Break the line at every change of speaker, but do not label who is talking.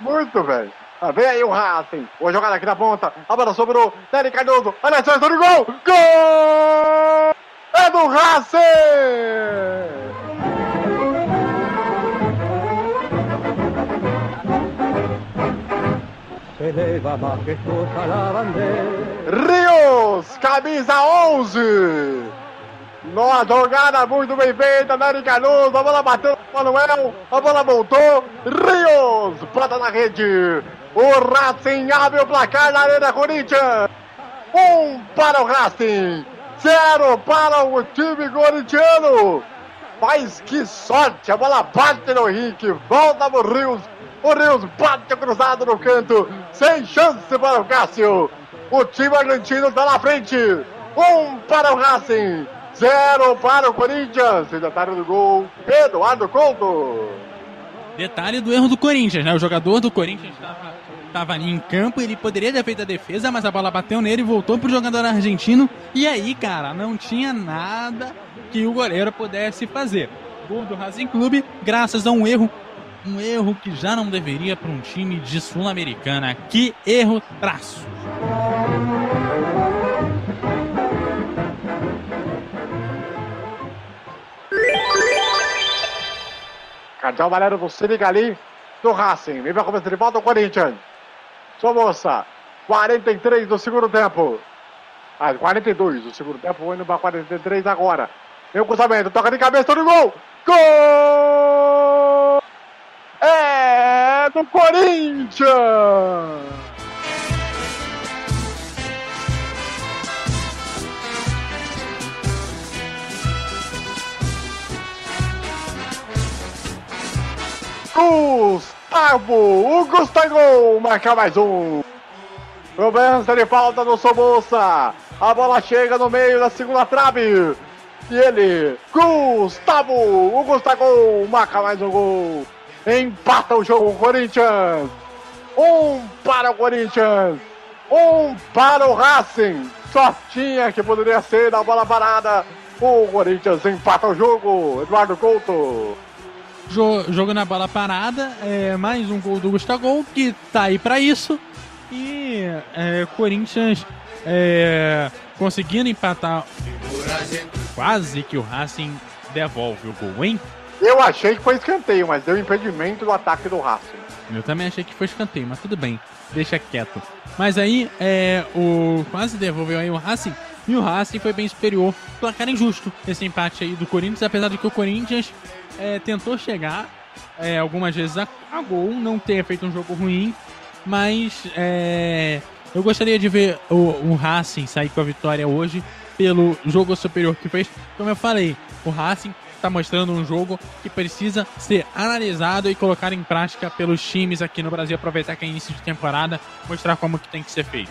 Muito, velho. Ah, vem aí o Racing. Boa jogada aqui na ponta. A bola sobrou. Nery Cardoso. Olha a chance do gol. Gol! É do Racing! Rios, camisa 11. Numa jogada muito bem feita, Nery Cardoso, a bola bateu no Manuel, a bola voltou, Rios, bota na rede, o Racing abre o placar na Arena Corinthians, um para o Racing, zero para o time corintiano, mas que sorte, a bola bate no Henrique, volta pro Rios, o Rios bate cruzado no canto, sem chance para o Cássio, o time argentino está na frente, um para o Racing, Zero para o Corinthians. Detalhe do gol, Eduardo Couto.
Detalhe do erro do Corinthians, né? O jogador do Corinthians estava ali em campo, ele poderia ter feito a defesa, mas a bola bateu nele e voltou pro jogador argentino. E aí, cara, não tinha nada que o goleiro pudesse fazer. Gol do Racing Clube, graças a um erro, um erro que já não deveria para um time de Sul-Americana. Que erro traço.
Cardeal Valério do Senigali do Racing. Vem pra começar de volta o Corinthians. Sua moça. 43 do segundo tempo. Ah, 42 do segundo tempo. Indo pra 43 agora. Vem o cruzamento. Toca de cabeça no gol. Gol! É do Corinthians! Gustavo! O Gustavo marca mais um! Cobrança de falta do Sobolsa. A bola chega no meio da segunda trave. E ele, Gustavo! O Gustavo marca mais um gol. Empata o jogo o Corinthians. Um para o Corinthians. Um para o Racing. Só tinha que poderia ser da bola parada. O Corinthians empata o jogo. Eduardo Couto
jogo na bola parada, é, mais um gol do Gustavo, que tá aí para isso. E é, Corinthians é, conseguindo empatar. Quase que o Racing devolve o gol, hein?
Eu achei que foi escanteio, mas deu impedimento do ataque do Racing.
Eu também achei que foi escanteio, mas tudo bem, deixa quieto. Mas aí, é, o quase devolveu aí o Racing, e o Racing foi bem superior. Placar injusto esse empate aí do Corinthians, apesar de que o Corinthians é, tentou chegar é, algumas vezes a, a, gol, não ter feito um jogo ruim, mas é, eu gostaria de ver o, o Racing sair com a vitória hoje pelo jogo superior que fez. Como eu falei, o Racing está mostrando um jogo que precisa ser analisado e colocado em prática pelos times aqui no Brasil, aproveitar que é início de temporada, mostrar como que tem que ser feito.